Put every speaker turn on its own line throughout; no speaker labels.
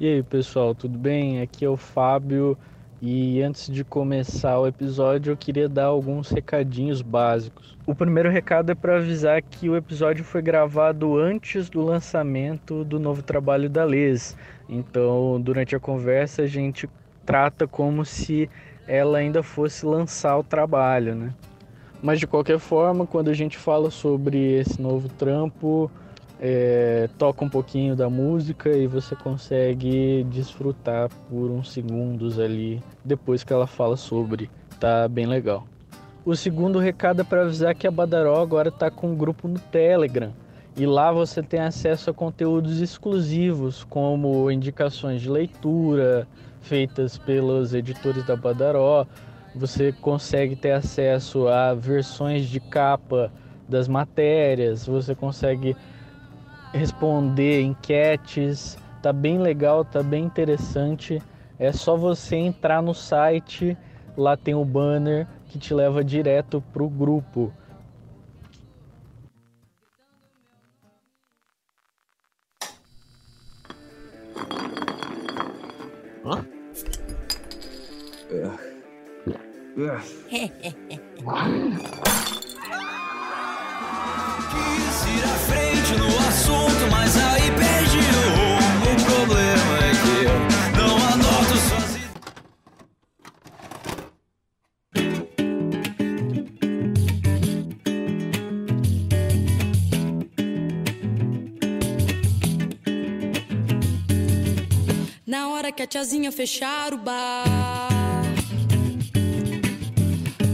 E aí, pessoal, tudo bem? Aqui é o Fábio e antes de começar o episódio, eu queria dar alguns recadinhos básicos. O primeiro recado é para avisar que o episódio foi gravado antes do lançamento do novo trabalho da Les. Então, durante a conversa, a gente trata como se ela ainda fosse lançar o trabalho, né? Mas de qualquer forma, quando a gente fala sobre esse novo trampo, é, toca um pouquinho da música e você consegue desfrutar por uns segundos ali depois que ela fala sobre. Tá bem legal. O segundo recado é para avisar que a Badaró agora está com um grupo no Telegram. E lá você tem acesso a conteúdos exclusivos, como indicações de leitura feitas pelos editores da Badaró. Você consegue ter acesso a versões de capa das matérias, você consegue responder enquetes, tá bem legal, tá bem interessante. É só você entrar no site, lá tem o banner que te leva direto pro grupo.
Hã?
Frente no assunto, mas aí perdi o rumo. O problema é que eu não anoto sozinho.
Na hora que a tiazinha fechar o bar,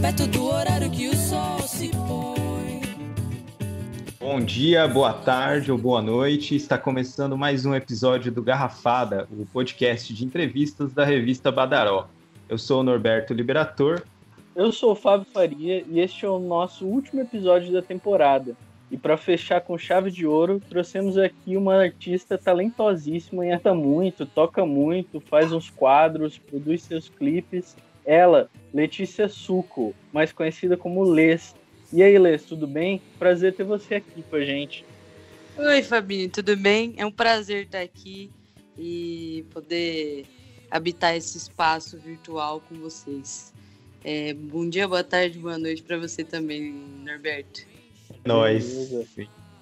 perto do horário que o sol se.
Bom dia, boa tarde ou boa noite. Está começando mais um episódio do Garrafada, o podcast de entrevistas da revista Badaró. Eu sou o Norberto Liberator.
Eu sou o Fábio Faria e este é o nosso último episódio da temporada. E para fechar com chave de ouro, trouxemos aqui uma artista talentosíssima, canta muito, toca muito, faz uns quadros, produz seus clipes. Ela, Letícia Suco, mais conhecida como Les. E aí, Les, tudo bem? Prazer ter você aqui com a gente.
Oi, Fabinho, tudo bem? É um prazer estar aqui e poder habitar esse espaço virtual com vocês. É, bom dia, boa tarde, boa noite para você também, Norberto.
Nós.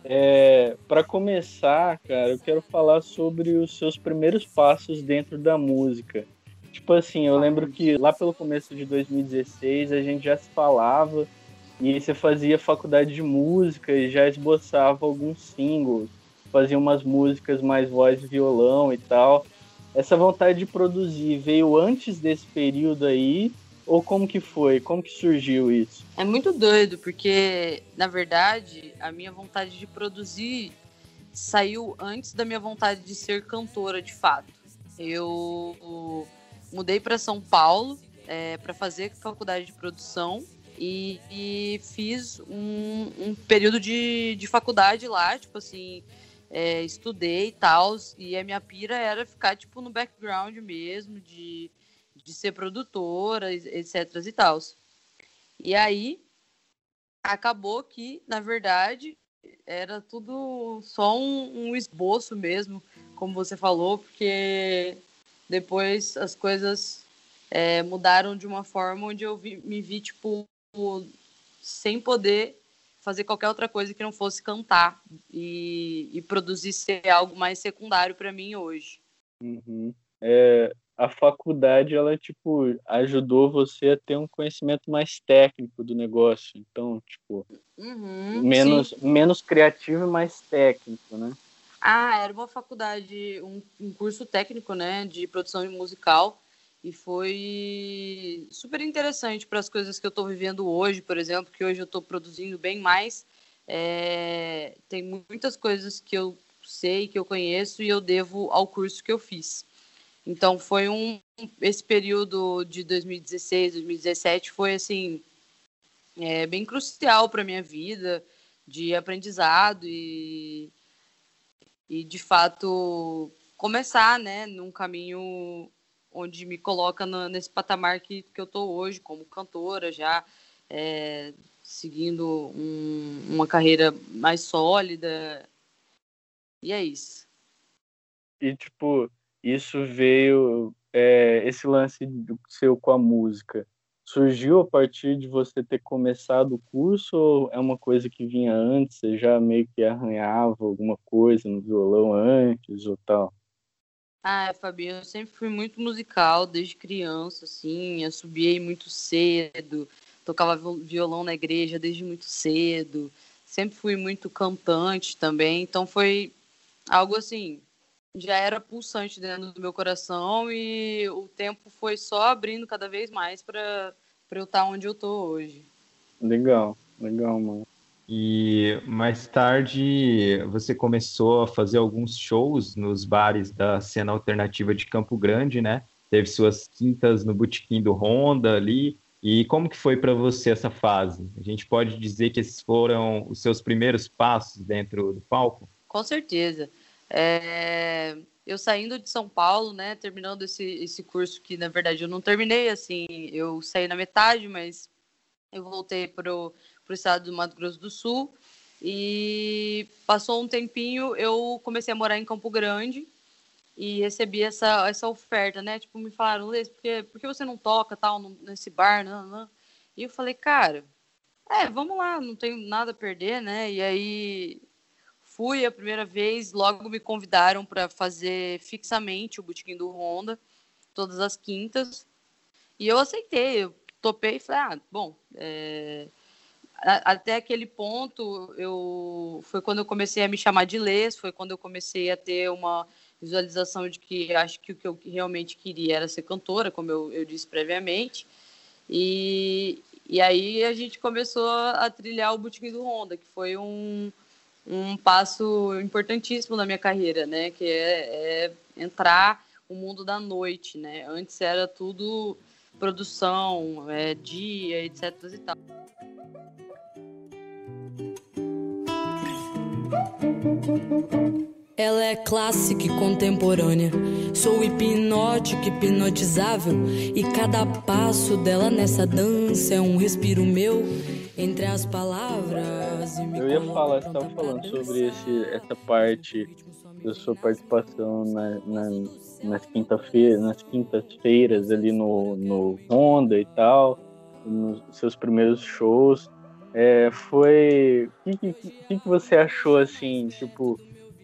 É, para começar, cara, eu quero falar sobre os seus primeiros passos dentro da música. Tipo assim, eu lembro que lá pelo começo de 2016 a gente já se falava e você fazia faculdade de música e já esboçava alguns singles, fazia umas músicas mais voz e violão e tal. Essa vontade de produzir veio antes desse período aí ou como que foi? Como que surgiu isso?
É muito doido, porque, na verdade, a minha vontade de produzir saiu antes da minha vontade de ser cantora, de fato. Eu mudei para São Paulo é, para fazer faculdade de produção e, e fiz um, um, período de, de faculdade lá, tipo assim, é, estudei e tal, e a minha pira era ficar, tipo, no background mesmo, de de ser produtora, etc e tal. E aí acabou que, na verdade, era tudo só um, um, esboço mesmo, como você falou, porque depois as coisas é, mudaram de uma forma onde eu vi, me vi, tipo, sem poder fazer qualquer outra coisa que não fosse cantar e, e produzir ser algo mais secundário para mim hoje.
Uhum. É, a faculdade ela tipo ajudou você a ter um conhecimento mais técnico do negócio então tipo
uhum,
menos
sim.
menos criativo e mais técnico né
ah era uma faculdade um, um curso técnico né de produção musical e foi super interessante para as coisas que eu estou vivendo hoje por exemplo que hoje eu estou produzindo bem mais. É, tem muitas coisas que eu sei que eu conheço e eu devo ao curso que eu fiz. Então foi um esse período de 2016, 2017 foi assim é, bem crucial para minha vida de aprendizado e e de fato começar, né, num caminho onde me coloca no, nesse patamar que, que eu tô hoje como cantora já é, seguindo um, uma carreira mais sólida e é isso.
E tipo isso veio, é, esse lance seu com a música, surgiu a partir de você ter começado o curso ou é uma coisa que vinha antes, você já meio que arranhava alguma coisa no violão antes ou tal?
Ah, Fabinho, eu sempre fui muito musical desde criança, assim, eu subiei muito cedo, tocava violão na igreja desde muito cedo, sempre fui muito cantante também, então foi algo assim, já era pulsante dentro do meu coração e o tempo foi só abrindo cada vez mais para eu estar onde eu tô hoje.
Legal, legal, mano.
E mais tarde você começou a fazer alguns shows nos bares da cena alternativa de Campo Grande, né? Teve suas quintas no Botequim do Honda ali. E como que foi para você essa fase? A gente pode dizer que esses foram os seus primeiros passos dentro do palco?
Com certeza. É, eu saindo de São Paulo, né, terminando esse, esse curso que na verdade eu não terminei, assim, eu saí na metade, mas eu voltei para o estado do Mato Grosso do Sul e passou um tempinho, eu comecei a morar em Campo Grande e recebi essa, essa oferta, né, tipo, me falaram, Lês, por por que você não toca tal nesse bar, não, não? E eu falei, cara, é, vamos lá, não tenho nada a perder, né, e aí fui a primeira vez, logo me convidaram para fazer fixamente o botequim do Honda, todas as quintas. E eu aceitei, eu topei e falei, ah, bom, é... até aquele ponto eu foi quando eu comecei a me chamar de Les, foi quando eu comecei a ter uma visualização de que acho que o que eu realmente queria era ser cantora, como eu, eu disse previamente. E, e aí a gente começou a trilhar o Botequim do Honda, que foi um, um passo importantíssimo na minha carreira, né? Que é, é entrar o mundo da noite, né? Antes era tudo produção, é, dia, etc e tal.
Ela é clássica e contemporânea. Sou hipnótico, hipnotizável. E cada passo dela nessa dança é um respiro meu entre as palavras.
Eu ia falar, você estava falando sobre esse, essa parte da sua participação na, na, nas quinta-feiras, nas quintas-feiras ali no, no Honda e tal, nos seus primeiros shows. É, foi. O que, que, que você achou assim, tipo,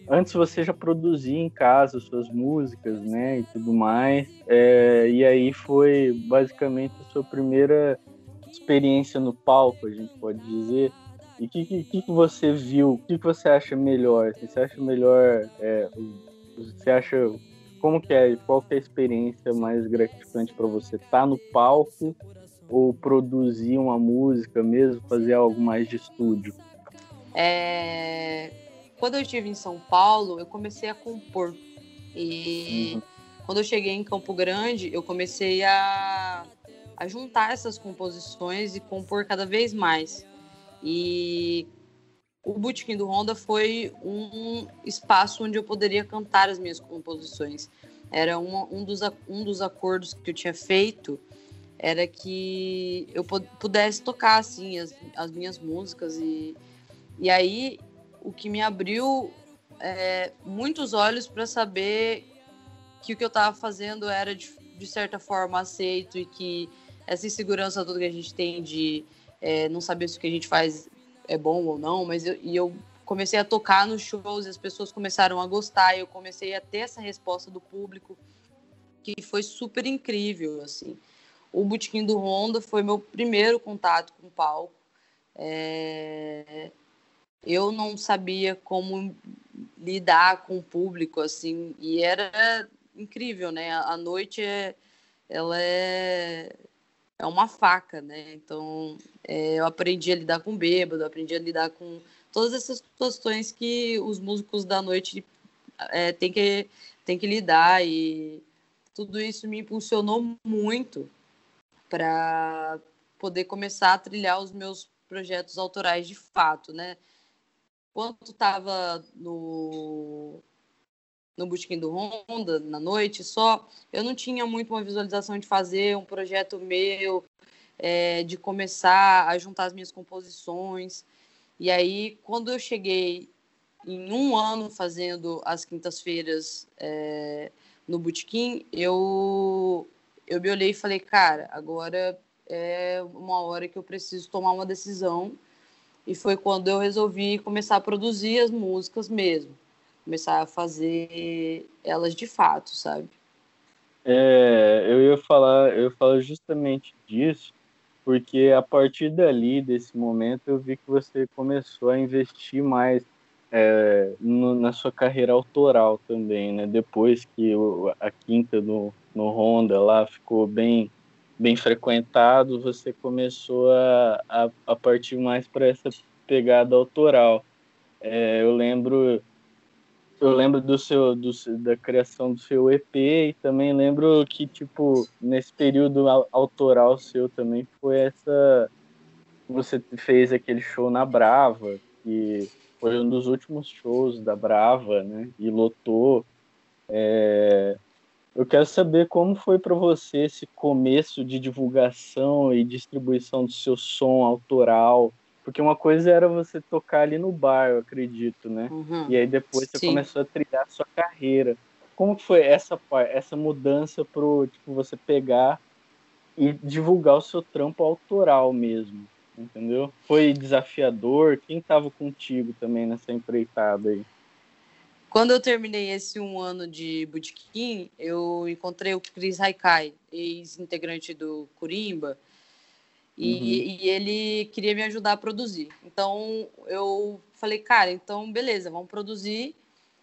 antes você já produzia em casa suas músicas, né, e tudo mais, é, e aí foi basicamente a sua primeira experiência no palco, a gente pode dizer. E o que, que, que, você viu? O que, que você acha melhor? Você acha melhor? É, você acha como que é? Qual que é a experiência mais gratificante para você? Estar tá no palco ou produzir uma música mesmo, fazer algo mais de estúdio?
É... Quando eu estive em São Paulo, eu comecei a compor. E uhum. quando eu cheguei em Campo Grande, eu comecei a a juntar essas composições e compor cada vez mais. E o Bootkin do Honda foi um espaço onde eu poderia cantar as minhas composições. Era um, dos, um dos acordos que eu tinha feito era que eu pudesse tocar assim as, as minhas músicas e, e aí o que me abriu é, muitos olhos para saber que o que eu estava fazendo era de, de certa forma aceito e que essa insegurança toda que a gente tem de é, não saber se o que a gente faz é bom ou não, mas eu, e eu comecei a tocar nos shows as pessoas começaram a gostar, eu comecei a ter essa resposta do público que foi super incrível, assim. O Botequim do Honda foi meu primeiro contato com o palco. É... Eu não sabia como lidar com o público, assim, e era incrível, né? A noite é, ela é é uma faca, né? Então, é, eu aprendi a lidar com bêbado, aprendi a lidar com todas essas situações que os músicos da noite é, têm que, tem que lidar e tudo isso me impulsionou muito para poder começar a trilhar os meus projetos autorais de fato, né? Quando estava no no Bootkin do Honda na noite só, eu não tinha muito uma visualização de fazer um projeto meu, é, de começar a juntar as minhas composições. E aí, quando eu cheguei em um ano fazendo as quintas-feiras é, no Botequim, eu, eu me olhei e falei, cara, agora é uma hora que eu preciso tomar uma decisão. E foi quando eu resolvi começar a produzir as músicas mesmo. Começar a fazer elas de fato, sabe?
É, eu ia falar, eu falar justamente disso, porque a partir dali, desse momento, eu vi que você começou a investir mais é, no, na sua carreira autoral também, né? Depois que o, a quinta no, no Honda lá ficou bem bem frequentado, você começou a, a, a partir mais para essa pegada autoral. É, eu lembro eu lembro do seu do, da criação do seu EP e também lembro que tipo nesse período autoral seu também foi essa você fez aquele show na Brava que foi um dos últimos shows da Brava né e lotou. É, eu quero saber como foi para você esse começo de divulgação e distribuição do seu som autoral porque uma coisa era você tocar ali no bar, eu acredito, né? Uhum. E aí depois você Sim. começou a trilhar a sua carreira. Como foi essa essa mudança pro tipo você pegar e divulgar o seu trampo autoral mesmo, entendeu? Foi desafiador? Quem estava contigo também nessa empreitada aí?
Quando eu terminei esse um ano de bootkin, eu encontrei o Chris Haikai, ex-integrante do Curimba, e, uhum. e, ele queria me ajudar a produzir. Então eu falei, cara, então beleza, vamos produzir.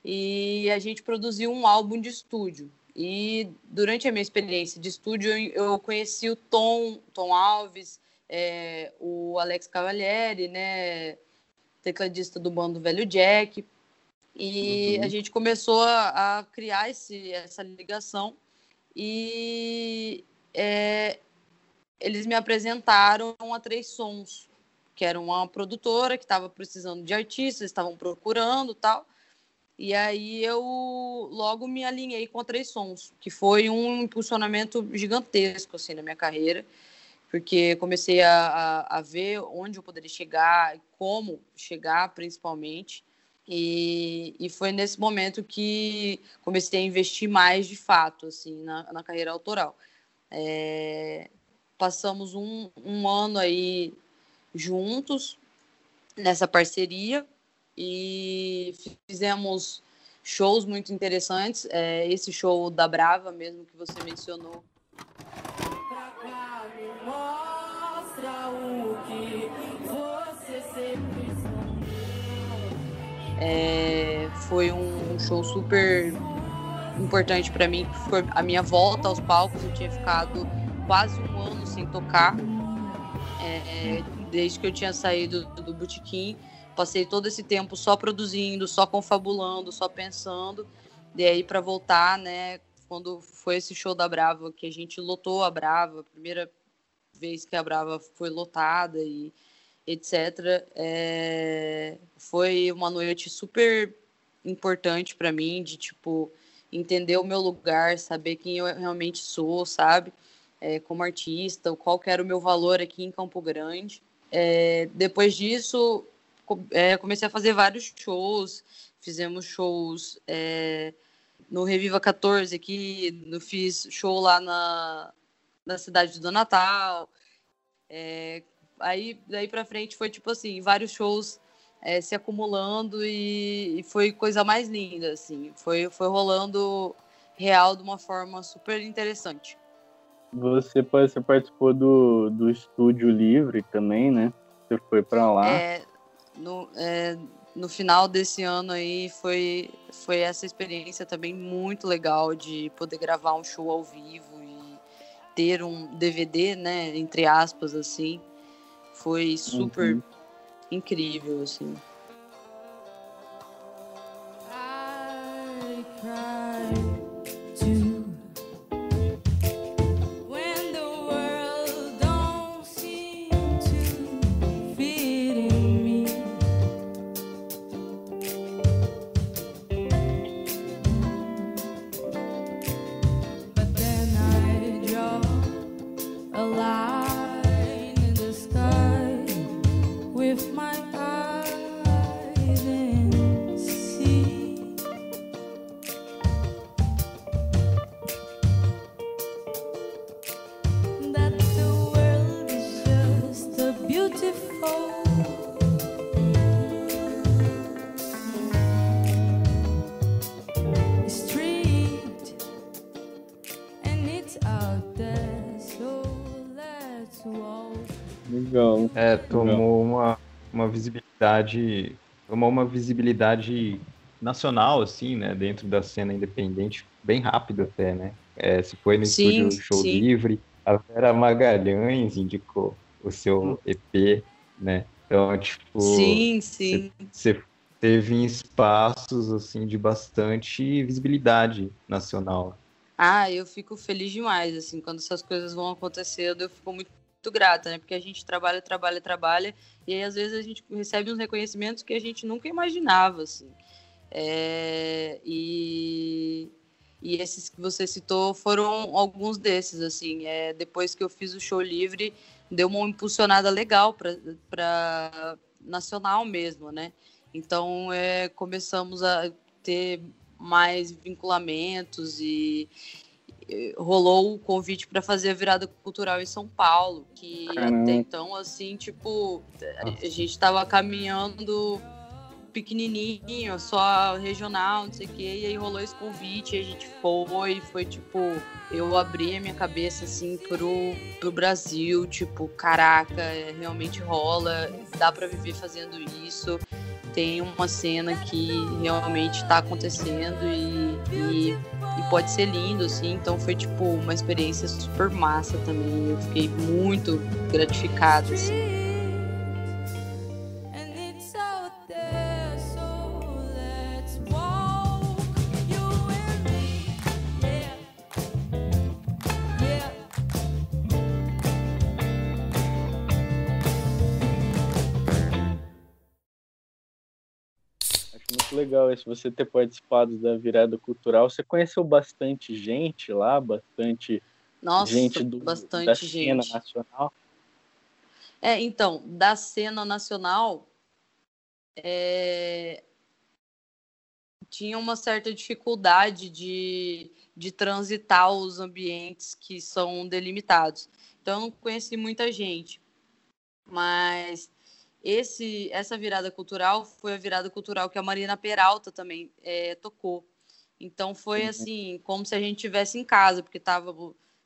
E a gente produziu um álbum de estúdio. E durante a minha experiência de estúdio, eu conheci o Tom, Tom Alves, é, o Alex Cavalieri, né, tecladista do bando Velho Jack. E uhum. a gente começou a, a criar esse, essa ligação. E é, eles me apresentaram a Três Sons, que era uma produtora que estava precisando de artistas, estavam procurando tal. E aí eu logo me alinhei com a Três Sons, que foi um impulsionamento gigantesco assim na minha carreira, porque comecei a, a, a ver onde eu poderia chegar, como chegar principalmente. E, e foi nesse momento que comecei a investir mais de fato assim na, na carreira autoral. É, passamos um, um ano aí juntos nessa parceria e fizemos shows muito interessantes. É, esse show da Brava mesmo que você mencionou. É, foi um show super importante para mim, foi a minha volta aos palcos. Eu tinha ficado quase um ano sem tocar, é, desde que eu tinha saído do, do botequim. Passei todo esse tempo só produzindo, só confabulando, só pensando. E aí, para voltar, né, quando foi esse show da Brava, que a gente lotou a Brava, primeira vez que a Brava foi lotada e etc. É, foi uma noite super importante para mim, de tipo entender o meu lugar, saber quem eu realmente sou, sabe? É, como artista, qual era o meu valor aqui em Campo Grande. É, depois disso, é, comecei a fazer vários shows, fizemos shows é, no Reviva 14 aqui, no, fiz show lá na, na cidade do Natal. É, aí, daí para frente foi tipo assim, vários shows é, se acumulando e, e, foi coisa mais linda, assim. Foi, foi rolando real de uma forma super interessante.
Você, você participou do, do Estúdio Livre também, né? Você foi para lá.
É, no, é, no final desse ano aí foi, foi essa experiência também muito legal de poder gravar um show ao vivo e ter um DVD, né? Entre aspas, assim. Foi super uhum. incrível, assim.
Visibilidade. Tomou uma visibilidade nacional, assim, né? Dentro da cena independente, bem rápido até, né? É, se foi no
Sim,
estúdio Show
sim.
Livre, a Vera Magalhães indicou o seu EP, né? Então, tipo,
Sim, sim.
você teve espaços, assim, de bastante visibilidade nacional.
Ah, eu fico feliz demais, assim, quando essas coisas vão acontecendo, eu fico muito, muito grata, né? Porque a gente trabalha, trabalha, trabalha, e aí às vezes a gente recebe uns reconhecimentos que a gente nunca imaginava, assim. É, e, e esses que você citou foram alguns desses, assim. É, depois que eu fiz o show livre, deu uma impulsionada legal para nacional mesmo, né? Então é, começamos a ter mais vinculamentos e rolou o convite para fazer a virada cultural em São Paulo, que
Caramba.
até então assim, tipo, a gente estava caminhando pequenininho, só regional, não sei o quê, e aí rolou esse convite, e a gente foi, foi tipo, eu abri a minha cabeça assim pro, pro Brasil, tipo, caraca, é, realmente rola, dá para viver fazendo isso tem uma cena que realmente está acontecendo e, e, e pode ser lindo, assim. Então foi tipo uma experiência super massa também. Eu fiquei muito gratificada, assim.
Acho muito legal esse você ter participado da virada cultural. Você conheceu bastante gente lá, bastante
Nossa,
gente do,
bastante
da cena
gente.
nacional.
É, então, da cena nacional, é, tinha uma certa dificuldade de, de transitar os ambientes que são delimitados. Então, eu não conheci muita gente. Mas esse, essa virada cultural foi a virada cultural que a Marina Peralta também é, tocou. Então, foi
Uhum.
assim, como se a gente estivesse em casa, porque tava,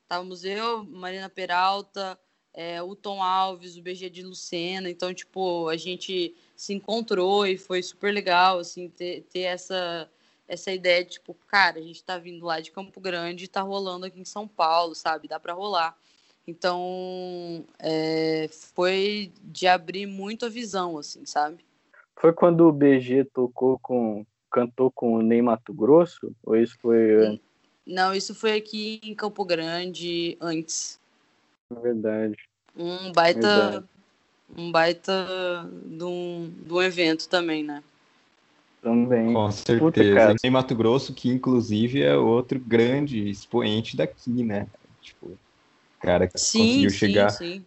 estávamos eu, Marina Peralta, é, o Tom Alves, o BG de Lucena. Então, tipo, a gente se encontrou e foi super legal, assim, ter, ter essa, essa ideia de, tipo, cara, a gente tá vindo lá de Campo Grande e tá rolando aqui em São Paulo, sabe? Dá para rolar. Então, é, foi de abrir muito a visão, assim, sabe?
Foi quando o BG tocou com cantou com o Ney Mato Grosso? Ou isso foi?
Não, isso foi aqui em Campo Grande antes.
Na verdade.
Um baita,
Verdade.
um baita de um, de um evento também, né?
Também.
Com certeza. Em Mato Grosso, que inclusive é outro grande expoente daqui, né? Tipo, cara que
Sim,
conseguiu
sim,
chegar.
sim.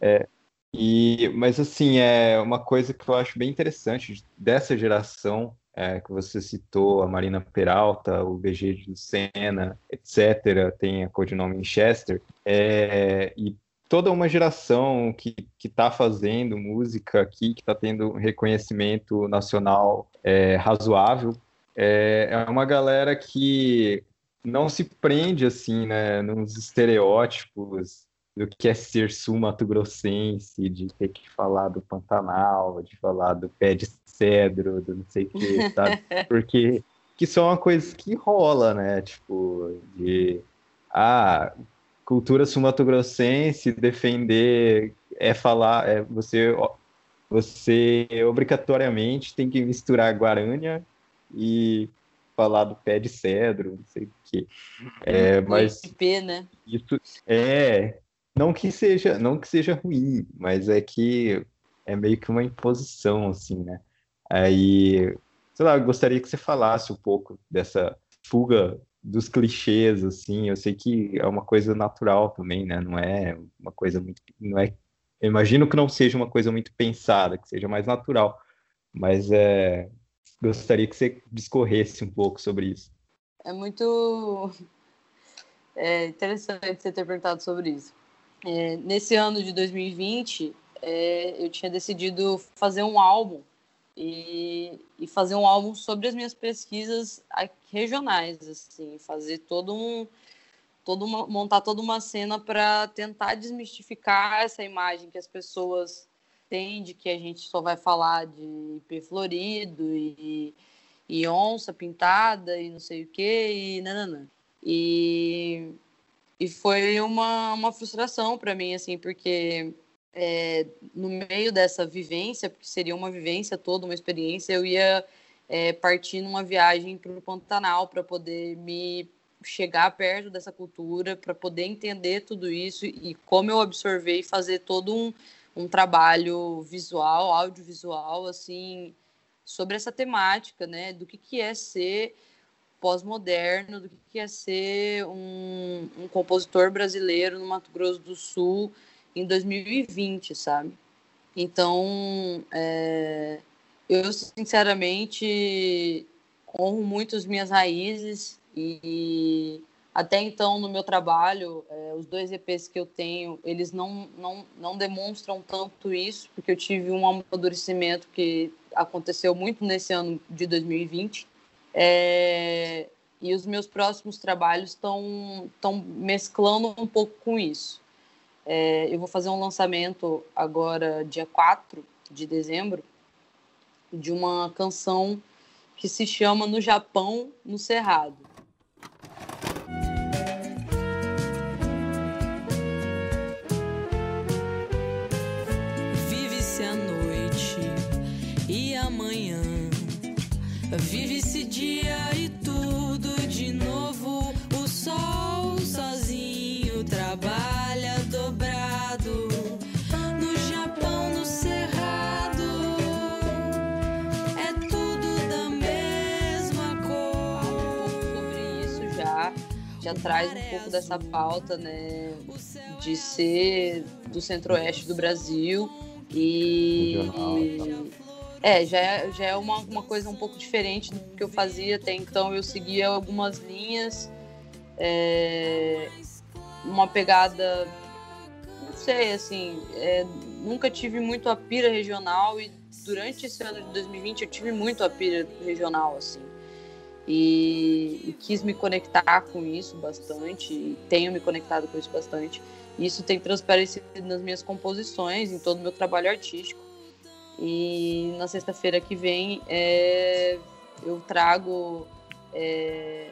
E, mas assim, é uma coisa que eu acho bem interessante dessa geração é, que você citou, a Marina Peralta, o BG de Lucena, etc., tem a codinome Chester, é, e toda uma geração que está fazendo música aqui, que está tendo um reconhecimento nacional é, razoável, é, é uma galera que não se prende assim, né, nos estereótipos do que é ser sul-mato-grossense, de ter que falar do Pantanal, de falar do pé de cedro, do não sei o que, sabe? Porque que é uma coisa que rola, né? Tipo, de ah, cultura sul-mato-grossense, defender é falar, é você você obrigatoriamente tem que misturar Guarânia e falar do pé de cedro, não sei o que. É,
O
mas
IP, né?
isso é não que seja, não que seja ruim, mas é que é meio que uma imposição assim, né? Aí, sei lá, eu gostaria que você falasse um pouco dessa fuga dos clichês assim. Eu sei que é uma coisa natural também, né? Não é uma coisa muito, não é eu imagino que não seja uma coisa muito pensada, que seja mais natural, mas é, gostaria que você discorresse um pouco sobre isso.
É muito é, interessante você ter perguntado sobre isso. É, nesse ano de 2020, é, eu tinha decidido fazer um álbum e, e fazer um álbum sobre as minhas pesquisas regionais, assim, fazer todo um, todo uma, montar toda uma cena para tentar desmistificar essa imagem que as pessoas entende que a gente só vai falar de IP florido e, e onça pintada e não sei o que e nananã. E, e foi uma, uma frustração para mim, assim, porque é, no meio dessa vivência, porque seria uma vivência toda, uma experiência, eu ia é, partir numa viagem para o Pantanal para poder me chegar perto dessa cultura, para poder entender tudo isso e como eu absorver e fazer todo um, um trabalho visual, audiovisual, assim, sobre essa temática, né, do que, que é ser pós-moderno, do que, é ser um, um compositor brasileiro no Mato Grosso do Sul em 2020, sabe? Então, é, eu sinceramente honro muito as minhas raízes e até então no meu trabalho, é, os dois EPs que eu tenho, eles não, não, não demonstram tanto isso, porque eu tive um amadurecimento que aconteceu muito nesse ano de 2020. É, e os meus próximos trabalhos estão mesclando um pouco com isso. É, eu vou fazer um lançamento agora, dia 4 de dezembro, de uma canção que se chama No Japão, no Cerrado.
Dia e tudo de novo. O sol sozinho trabalha dobrado. No Japão, no cerrado. É tudo da mesma
um pouco
cor.
sobre isso já, já traz um pouco dessa pauta, né, de ser do centro-oeste do Brasil e
Regional,
é, já é, já é uma, uma coisa um pouco diferente do que eu fazia até então. Eu seguia algumas linhas, é, uma pegada, não sei, assim, é, nunca tive muito a pira regional e durante esse ano de 2020 eu tive muito a pira regional, assim. E, e quis me conectar com isso bastante, e tenho me conectado com isso bastante. Isso tem transparecido nas minhas composições, em todo o meu trabalho artístico. E na sexta-feira que vem é, eu trago é,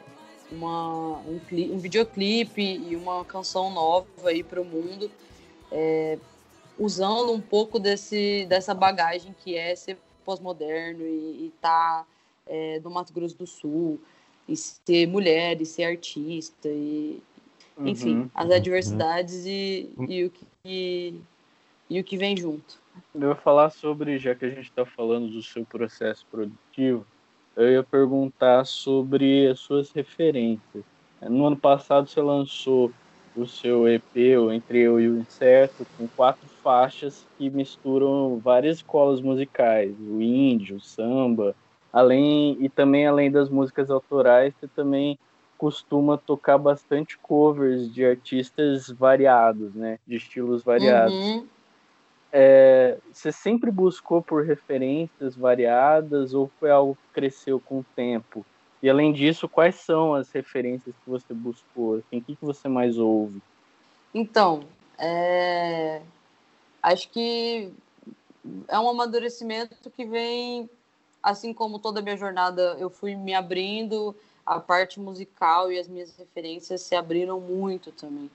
uma, um, um videoclipe e uma canção nova aí para o mundo, é, usando um pouco desse, dessa bagagem que é ser pós-moderno e estar no Mato Grosso do Sul, e ser mulher, e ser artista, e, enfim,
Uhum.
as adversidades e, e, o que, e o que vem junto.
Eu vou falar sobre, já que a gente está falando do seu processo produtivo, eu ia perguntar sobre as suas referências. No ano passado você lançou o seu EP, o Entre Eu e o Incerto, com quatro faixas que misturam várias escolas musicais, o índio, o samba, além e também além das músicas autorais, você também costuma tocar bastante covers de artistas variados, né, de estilos variados.
Uhum.
É, você sempre buscou por referências variadas ou foi algo que cresceu com o tempo? E além disso, quais são as referências que você buscou? Assim, o que, que você mais ouve?
Então, é, acho que é um amadurecimento que vem, assim como toda a minha jornada, eu fui me abrindo, a parte musical e as minhas referências se abriram muito também.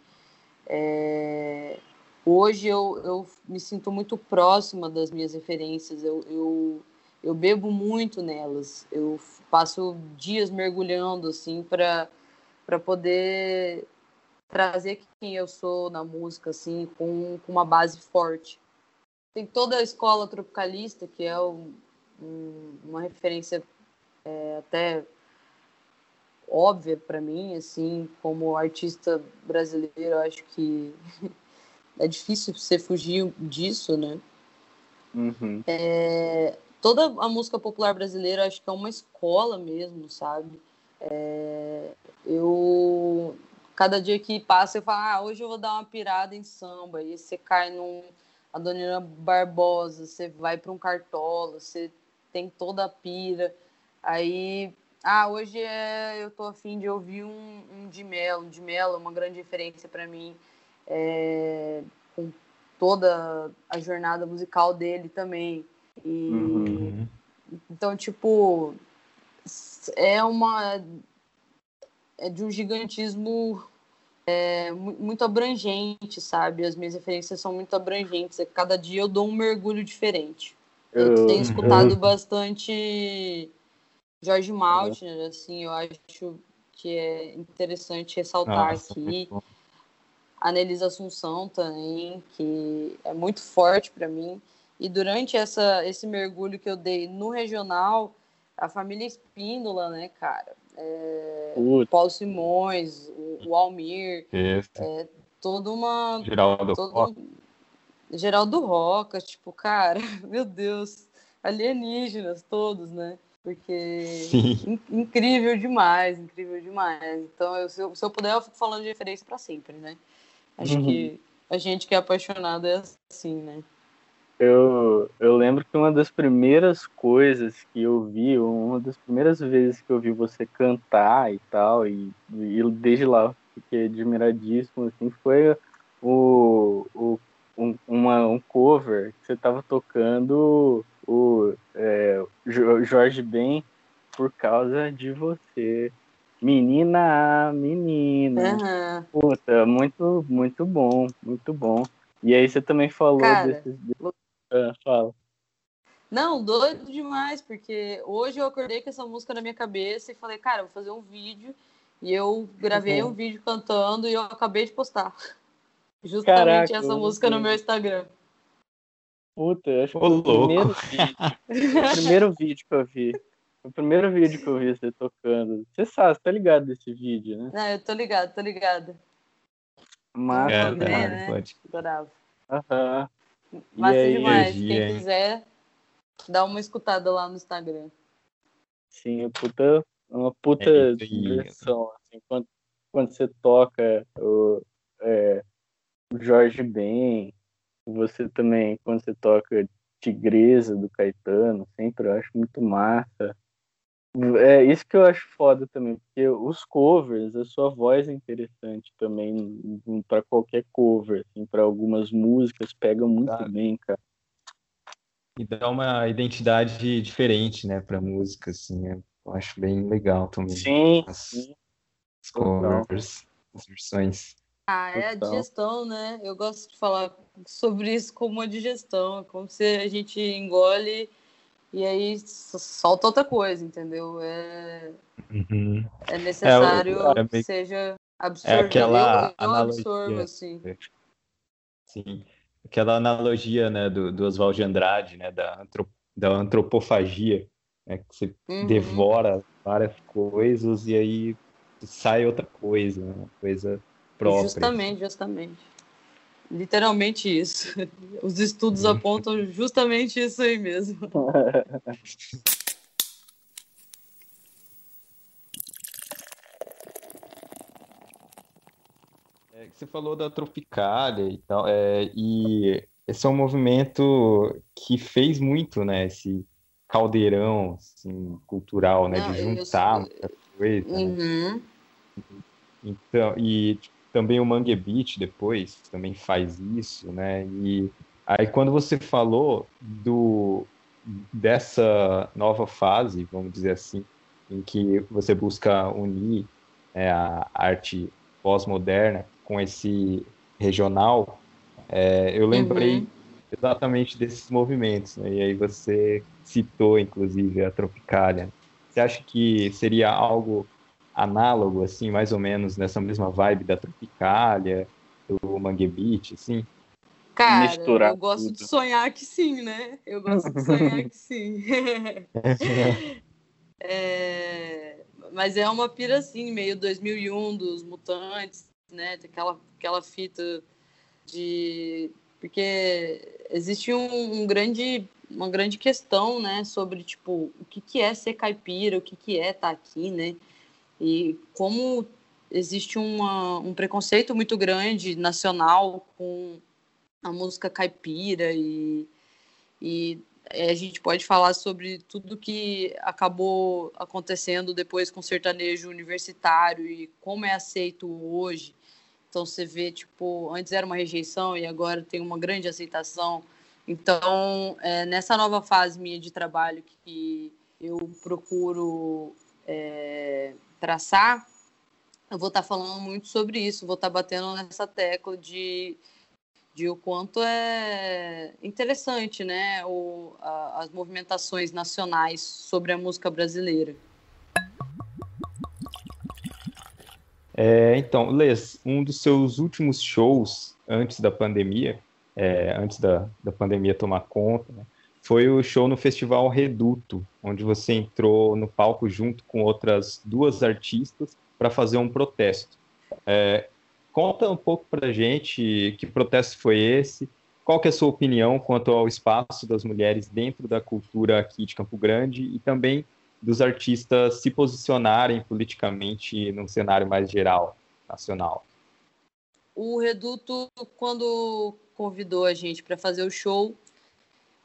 É, hoje eu, eu me sinto muito próxima das minhas referências, eu, eu, eu bebo muito nelas, eu passo dias mergulhando assim para poder trazer quem eu sou na música assim com, com uma base forte. Tem toda a escola tropicalista que é um, um, uma referência é, até óbvia para mim, assim, como artista brasileiro, acho que é difícil você fugir disso, né?
Uhum.
É, toda a música popular brasileira acho que é uma escola mesmo, sabe? É, eu cada dia que passa eu falo, ah, hoje eu vou dar uma pirada em samba, e você cai num Adoniran Barbosa, você vai para um Cartola, você tem toda a pira, aí ah, hoje é, eu tô afim de ouvir um, um de Mello, um de Mello é uma grande referência para mim, é, com toda a jornada musical dele também. E,
Uhum.
Então, tipo, é uma. É de um gigantismo é, mu- muito abrangente, sabe? As minhas referências são muito abrangentes. É, Cada dia eu dou um mergulho diferente. Eu,
Eu-
tenho escutado bastante Jorge Maltner, assim, eu acho que é interessante ressaltar
Nossa,
aqui. A Nelisa Assunção também, que é muito forte para mim. E durante essa, esse mergulho que eu dei no regional, a família Espíndola, né, cara? É, Paulo Simões, o, o Almir,
Esse,
toda uma.
Geraldo
Todo...
Roca.
Geraldo Roca, tipo, cara, meu Deus, alienígenas todos, né? Porque in- incrível demais, incrível demais. Então, eu- se, eu, se eu puder, eu fico falando de referência para sempre, né? Acho
Uhum.
que a gente que é apaixonado é assim, né?
Eu, eu lembro que uma das primeiras coisas que eu vi, uma das primeiras vezes que eu vi você cantar e tal, e, e desde lá fiquei admiradíssimo, assim, foi o, o, um, uma, um cover que você estava tocando o é, Jo- Jorge Ben por causa de você. Menina, menina.
Aham.
Puta, muito, muito bom, muito bom. E aí você também falou
Cara,
desses. Ah, fala.
Não, doido demais, porque hoje eu acordei com essa música na minha cabeça e falei, cara, vou fazer um vídeo. E eu gravei
Uhum.
um vídeo cantando e eu acabei de postar. Justamente
Caraca,
essa música no meu Instagram.
Puta, eu acho que
Ô,
foi o
louco.
primeiro vídeo. o primeiro vídeo que eu vi. O primeiro vídeo que eu vi você tocando. Você sabe, você tá ligado desse vídeo, né?
Não, eu tô ligado, tô ligado.
Massa
É,
demais.
né?
Pode.
Adorava.
Aham.
Massa
aí,
demais.
energia,
Quem
hein?
quiser, dá uma escutada lá no Instagram.
Sim, puta, uma puta
É
diversão. Assim, quando, quando você toca o, é, o Jorge Ben, você também, quando você toca Tigresa do Caetano, sempre eu acho muito massa. É isso que eu acho foda também, porque os covers, a sua voz é interessante também para qualquer cover, assim, para algumas músicas pega muito
Tá.
bem, cara.
E dá uma identidade diferente, né, pra música, assim. né? Eu acho bem legal também.
Sim,
As,
sim.
as covers, as versões.
Ah, é a digestão, né? Eu gosto de falar sobre isso como uma digestão. É como se a gente engole e aí solta outra coisa, entendeu? É,
Uhum.
é necessário
É, o- é
que
meio-
seja absorvido.
aquela
eu, eu
analogia.
absorvo, assim.
Sim. Aquela analogia, né, do, do Oswald de Andrade, né, da, antro- da antropofagia, né, que você
Uhum.
devora várias coisas e aí sai outra coisa, né, uma coisa própria.
Justamente, justamente. Literalmente isso. Os estudos
Uhum.
apontam justamente isso aí mesmo.
É, você falou da Tropicália e tal, é, e esse é um movimento que fez muito, né, esse caldeirão, assim, cultural, né,
Não,
de juntar
sou-
muita coisa, né?
Uhum.
Então, e também o Mangue Beat depois também faz isso, né? E aí quando você falou do dessa nova fase, vamos dizer assim, em que você busca unir é, a arte pós-moderna com esse regional, é, eu lembrei
Uhum.
exatamente desses movimentos, né? E aí você citou, inclusive, a Tropicália. Você acha que seria algo análogo, assim, mais ou menos nessa mesma vibe da Tropicália, do Mangue Beat, assim?
Cara,
Misturar
eu gosto
tudo.
de sonhar que sim, né? Eu gosto de sonhar que sim. É, Mas é uma pira assim, meio 2001 dos Mutantes, né? Tem Aquela, aquela fita de. Porque existe um, um grande, uma grande questão, né? Sobre, tipo, o que, que é ser caipira, o que, que é estar aqui, né? E como existe uma, um preconceito muito grande nacional com a música caipira e, e é, a gente pode falar sobre tudo que acabou acontecendo depois com o sertanejo universitário e como é aceito hoje. Então você vê, tipo, antes era uma rejeição e agora tem uma grande aceitação. Então, é, nessa nova fase minha de trabalho que eu procuro é, traçar, eu vou estar tá falando muito sobre isso, vou estar tá batendo nessa tecla de, de o quanto é interessante, né, o, a, as movimentações nacionais sobre a música brasileira.
É, então, Les, um dos seus últimos shows antes da pandemia, é, antes da, da pandemia tomar conta, né, foi o show no Festival Reduto, onde você entrou no palco junto com outras duas artistas para fazer um protesto. É, conta um pouco para gente que protesto foi esse, qual que é a sua opinião quanto ao espaço das mulheres dentro da cultura aqui de Campo Grande e também dos artistas se posicionarem politicamente num cenário mais geral, nacional.
O Reduto, quando convidou a gente para fazer o show,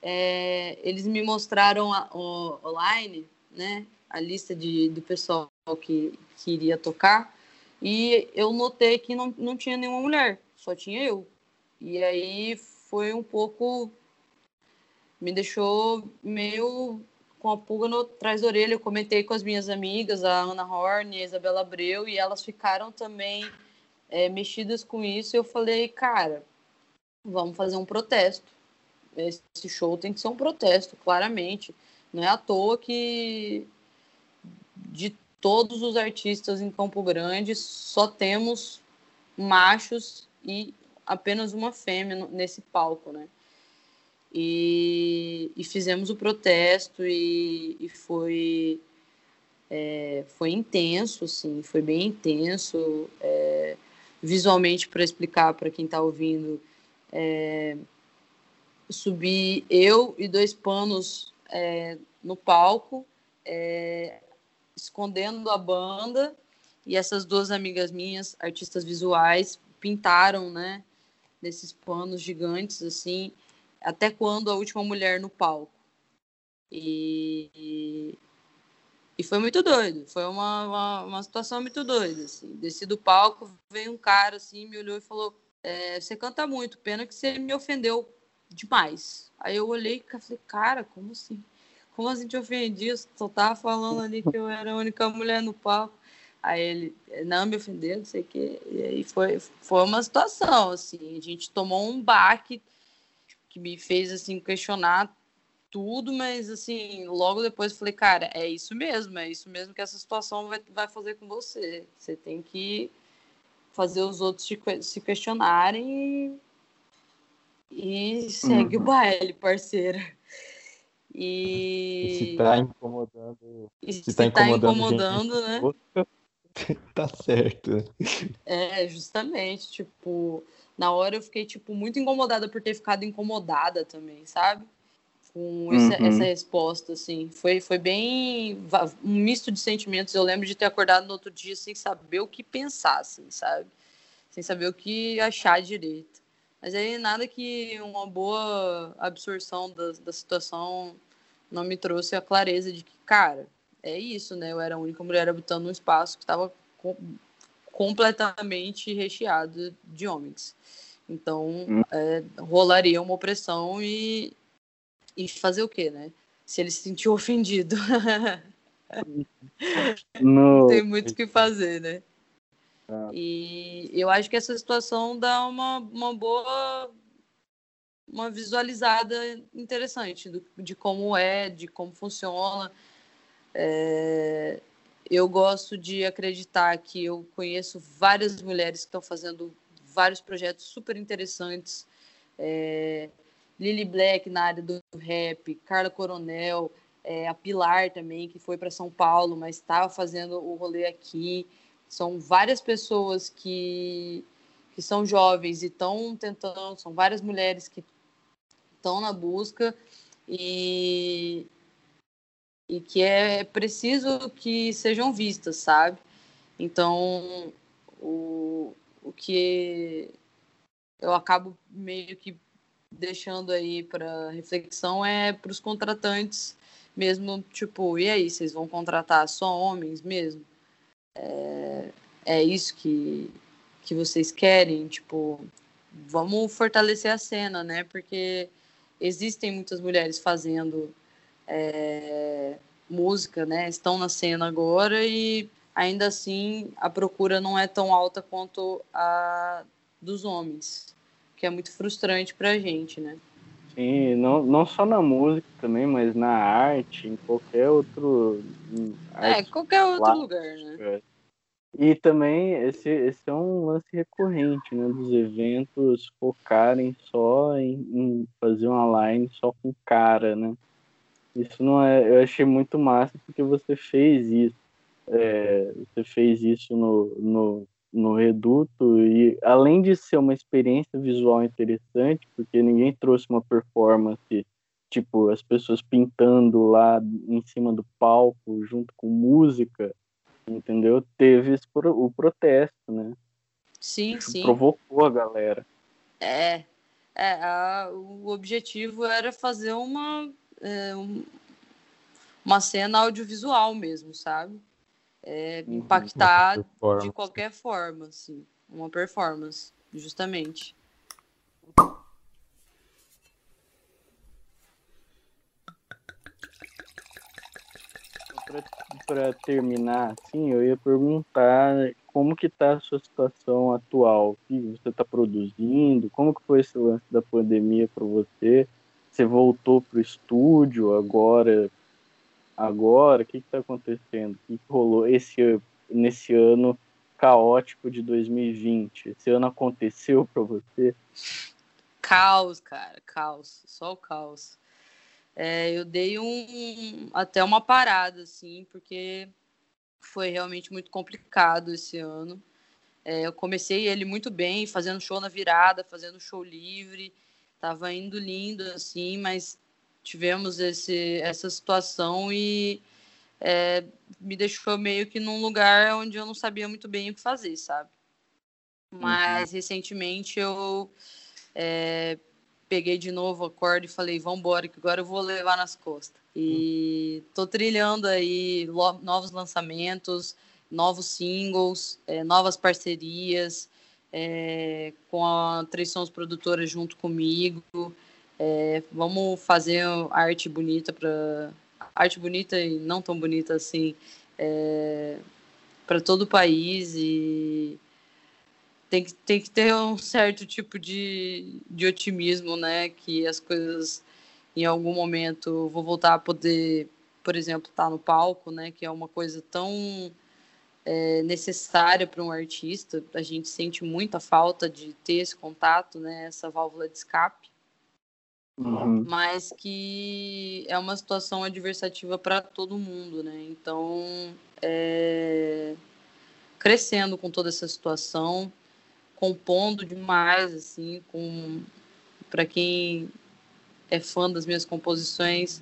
é, eles me mostraram a, o, online, né, a lista de, do pessoal que, que iria tocar, e eu notei que não, não tinha nenhuma mulher, só tinha eu. E aí foi um pouco. me deixou meio com a pulga no, atrás da orelha. Eu comentei com as minhas amigas, a Ana Horn e a Isabela Abreu, e elas ficaram também é, mexidas com isso. Eu falei, cara, vamos fazer um protesto. Esse show tem que ser um protesto, claramente. Não é à toa que de todos os artistas em Campo Grande só temos machos e apenas uma fêmea nesse palco, né? E, e fizemos o protesto e, e foi é, foi intenso, assim, foi bem intenso. É, visualmente, para explicar para quem está ouvindo, é, subi eu e dois panos é, no palco, é, escondendo a banda, e essas duas amigas minhas, artistas visuais, pintaram, né, nesses panos gigantes, assim, até quando a última mulher no palco. E, e foi muito doido, foi uma, uma, uma, situação muito doida. Assim. Desci do palco, veio um cara assim, me olhou e falou: é, Você canta muito, pena que você me ofendeu demais. Aí eu olhei e falei: Cara, como assim? Como assim te ofendi? Eu só tava falando ali que eu era a única mulher no palco. Aí ele, não me ofendeu, não sei o quê. E aí foi, foi uma situação, assim, a gente tomou um baque que me fez assim questionar tudo, mas assim, logo depois falei, cara, é isso mesmo, é isso mesmo que essa situação vai, vai fazer com você. Você tem que fazer os outros se questionarem e, segue uhum. o baile, parceira. E...
se tá incomodando.
E se, se tá, tá incomodando, incomodando né?
tá certo.
É, justamente, tipo, na hora eu fiquei, tipo, muito incomodada por ter ficado incomodada também, sabe? Com essa, uhum. essa resposta, assim. Foi, foi bem um misto de sentimentos. Eu lembro de ter acordado no outro dia sem saber o que pensar, assim, sabe? Sem saber o que achar direito. Mas aí nada que uma boa absorção da, da situação não me trouxe a clareza de que, cara, é isso, né? Eu era a única mulher habitando um espaço que estava completamente recheado de homens. Então, hum. é, rolaria uma opressão e, e fazer o quê, né? Se ele se sentiu ofendido. Não tem muito o que fazer, né? Ah. E eu acho que essa situação dá uma, uma boa uma visualizada interessante do, de como é, de como funciona. É, eu gosto de acreditar que eu conheço várias mulheres que estão fazendo vários projetos super interessantes. É, Lily Black na área do rap, Carla Coronel, é, a Pilar também, que foi para São Paulo, mas estava fazendo o rolê aqui. São várias pessoas que, que são jovens e estão tentando, são várias mulheres que estão na busca e, e que é preciso que sejam vistas, sabe? Então, o, o que eu acabo meio que deixando aí para reflexão é para os contratantes mesmo, tipo, e aí, vocês vão contratar só homens mesmo? É, é isso que, que vocês querem, tipo, vamos fortalecer a cena, né? Porque existem muitas mulheres fazendo é, música, né? Estão na cena agora e ainda assim a procura não é tão alta quanto a dos homens, que é muito frustrante para a gente, né?
Sim, não, não só na música também, mas na arte, em qualquer outro.
É, qualquer outro lugar, né?
É. E também esse, esse é um lance recorrente, né? Dos eventos focarem só em, em fazer uma line só com cara, né? Isso não é. Eu achei muito massa porque você fez isso. É, você fez isso no, no, no Reduto e além de ser uma experiência visual interessante, porque ninguém trouxe uma performance tipo as pessoas pintando lá em cima do palco junto com música, entendeu? Teve o protesto, né?
Sim,
Isso
sim.
Provocou a galera.
É, é a, o objetivo era fazer uma é, um, uma cena audiovisual mesmo, sabe? É,
Uhum,
impactar de qualquer forma, assim, uma performance, justamente.
Para terminar, assim, eu ia perguntar como que tá a sua situação atual, o que você está produzindo, como que foi esse lance da pandemia para você? Você voltou para o estúdio agora? Agora, o que está acontecendo? O que, que rolou esse nesse ano caótico de 2020? Esse ano aconteceu para você?
Caos, cara, caos, só o caos. É, eu dei um até uma parada, assim, porque foi realmente muito complicado esse ano. É, eu comecei ele muito bem, fazendo show na virada, fazendo show livre, tava indo lindo, assim, mas tivemos esse, essa situação e é, me deixou meio que num lugar onde eu não sabia muito bem o que fazer, sabe? Mas uhum. recentemente eu é, peguei de novo a corda e falei, vamos embora, que agora eu vou levar nas costas. E tô trilhando aí novos lançamentos, novos singles, é, novas parcerias, é, com a Três Sons Produtora junto comigo. É, vamos fazer arte bonita para arte bonita e não tão bonita assim para todo o país e tem que, tem que ter um certo tipo de, de otimismo, né? Que as coisas em algum momento vou voltar a poder, por exemplo, estar tá no palco, né? Que é uma coisa tão é, necessária para um artista. A gente sente muita falta de ter esse contato, né? Essa válvula de escape. Uhum. Mas que é uma situação adversativa para todo mundo, né? Então, é... crescendo com toda essa situação, compondo demais, assim, com para quem é fã das minhas composições,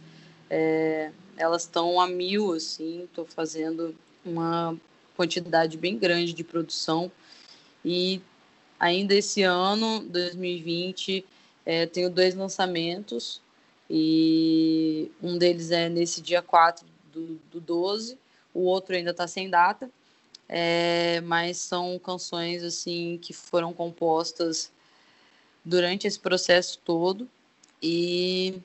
é... elas estão a mil, assim, estou fazendo uma quantidade bem grande de produção. E ainda esse ano, 2020 é, tenho dois lançamentos e um deles é nesse dia 4 do, do 12, o outro ainda está sem data, é, mas são canções assim que foram compostas durante esse processo todo e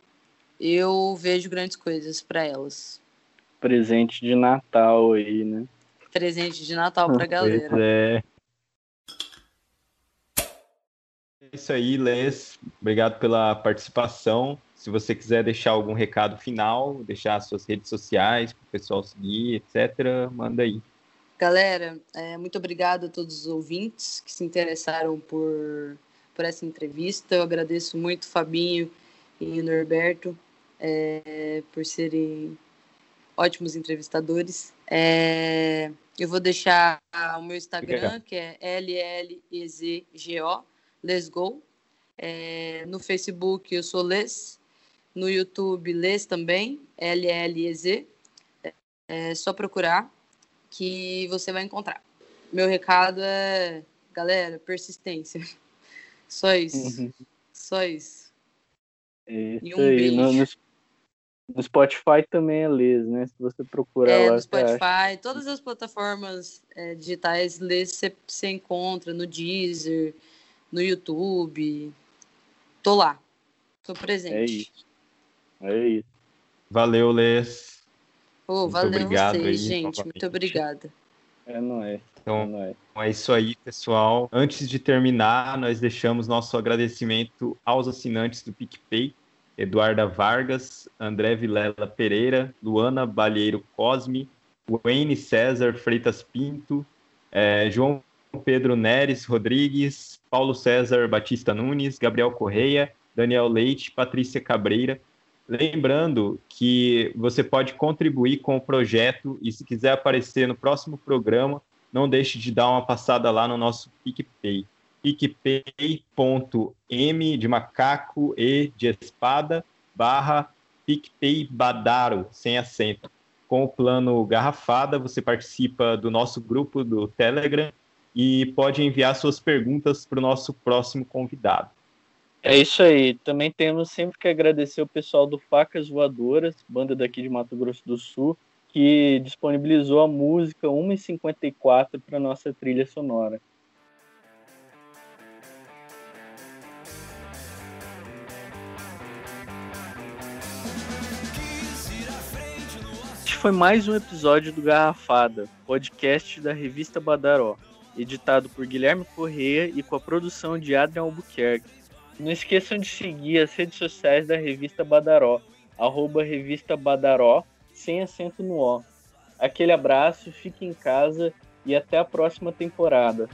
eu vejo grandes coisas para elas.
Presente de Natal aí, né?
Presente de Natal para a galera.
Pois é. É isso aí, Les. Obrigado pela participação. Se você quiser deixar algum recado final, deixar suas redes sociais para o pessoal seguir, etc., manda aí.
Galera, é, muito obrigado a todos os ouvintes que se interessaram por, por essa entrevista. Eu agradeço muito Fabinho e Norberto é, por serem ótimos entrevistadores. É, eu vou deixar o meu Instagram, que é LLEZGO Let's Go. É, no Facebook eu sou Les. No YouTube, Les também, L-L-E-Z. É, é só procurar que você vai encontrar. Meu recado é, galera, persistência. Só isso. Uhum. Só isso.
isso e um aí, beijo. No Spotify também é Lês, né? Se você procurar
É,
lá,
no. Spotify, todas as plataformas é, digitais Lês você, você encontra, no Deezer, no YouTube. Tô lá. Tô presente.
É isso. É isso.
Valeu, Lês. Muito
valeu
obrigado
vocês,
aí,
gente.
novamente.
Muito obrigada.
É nóis. É
Então,
nóis.
Então é isso aí, pessoal. Antes de terminar, nós deixamos nosso agradecimento aos assinantes do PicPay, Eduarda Vargas, André Vilela Pereira, Luana Balheiro Cosme, Wayne César Freitas Pinto, eh, João Pedro Neres Rodrigues, Paulo César Batista Nunes, Gabriel Correia, Daniel Leite, Patrícia Cabreira. Lembrando que você pode contribuir com o projeto e se quiser aparecer no próximo programa, não deixe de dar uma passada lá no nosso PicPay. picpay.m de macaco e de espada barra PicPay Badaro, sem acento. Com o plano Garrafada, você participa do nosso grupo do Telegram e pode enviar suas perguntas para o nosso próximo convidado.
É isso aí. Também temos sempre que agradecer o pessoal do Facas Voadoras, banda daqui de Mato Grosso do Sul, que disponibilizou a música 1h54 para nossa trilha sonora. Este foi mais um episódio do Garrafada, podcast da revista Badaró, editado por Guilherme Correia e com a produção de Adrian Albuquerque. Não esqueçam de seguir as redes sociais da revista Badaró, arroba revista Badaró, sem acento no O. Aquele abraço, fique em casa e até a próxima temporada.